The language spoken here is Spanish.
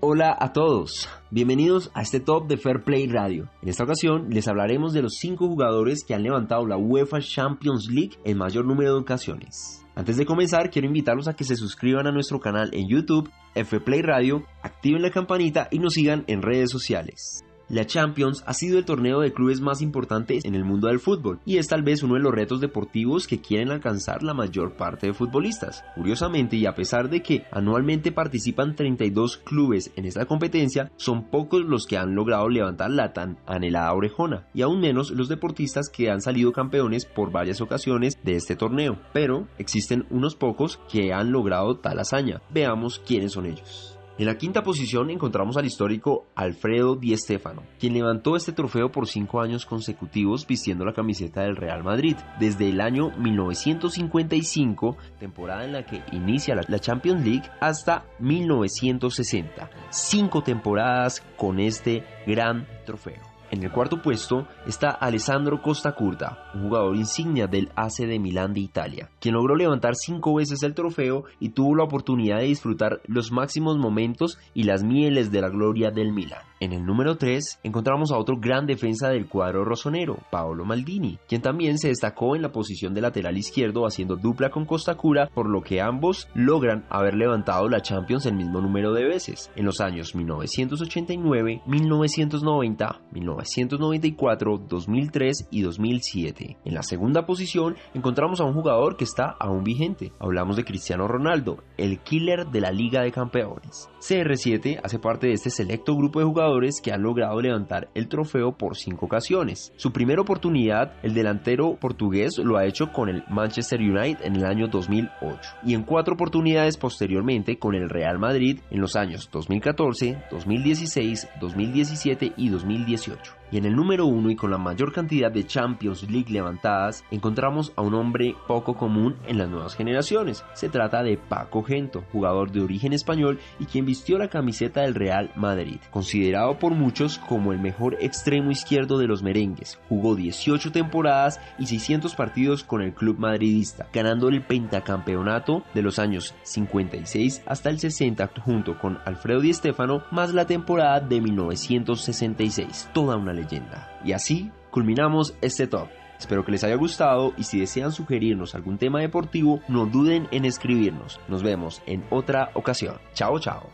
Hola a todos, bienvenidos a este top de Fair Play Radio. En esta ocasión les hablaremos de los 5 jugadores que han levantado la UEFA Champions League en mayor número de ocasiones. Antes de comenzar, quiero invitarlos a que se suscriban a nuestro canal en YouTube, F Play Radio, activen la campanita y nos sigan en redes sociales. La Champions ha sido el torneo de clubes más importante en el mundo del fútbol y es tal vez uno de los retos deportivos que quieren alcanzar la mayor parte de futbolistas. Curiosamente y a pesar de que anualmente participan 32 clubes en esta competencia, son pocos los que han logrado levantar la tan anhelada orejona y aún menos los deportistas que han salido campeones por varias ocasiones de este torneo. Pero existen unos pocos que han logrado tal hazaña. Veamos quiénes son ellos. En la quinta posición encontramos al histórico Alfredo Di Stéfano, quien levantó este trofeo por cinco años consecutivos vistiendo la camiseta del Real Madrid, desde el año 1955, temporada en la que inicia la Champions League, hasta 1960. Cinco temporadas con este gran trofeo. En el cuarto puesto está Alessandro Costa Curta, un jugador insignia del AC de Milán de Italia, quien logró levantar cinco veces el trofeo y tuvo la oportunidad de disfrutar los máximos momentos y las mieles de la gloria del Milán. En el número 3 encontramos a otro gran defensa del cuadro rosonero, Paolo Maldini, quien también se destacó en la posición de lateral izquierdo haciendo dupla con Costa Cura, por lo que ambos logran haber levantado la Champions el mismo número de veces, en los años 1989, 1990, 1994, 2003 y 2007. En la segunda posición encontramos a un jugador que está aún vigente. Hablamos de Cristiano Ronaldo, el killer de la Liga de Campeones. CR7 hace parte de este selecto grupo de jugadores que han logrado levantar el trofeo por cinco ocasiones. Su primera oportunidad, el delantero portugués lo ha hecho con el Manchester United en el año 2008 y en cuatro oportunidades posteriormente con el Real Madrid en los años 2014, 2016, 2017 y 2018. áudio. Y en el número uno y con la mayor cantidad de Champions League levantadas, encontramos a un hombre poco común en las nuevas generaciones. Se trata de Paco Gento, jugador de origen español y quien vistió la camiseta del Real Madrid, considerado por muchos como el mejor extremo izquierdo de los merengues. Jugó 18 temporadas y 600 partidos con el club madridista, ganando el pentacampeonato de los años 56 hasta el 60 junto con Alfredo Di Stéfano, más la temporada de 1966. Toda una leyenda. Y así culminamos este top. Espero que les haya gustado y si desean sugerirnos algún tema deportivo, no duden en escribirnos. Nos vemos en otra ocasión. Chao, chao.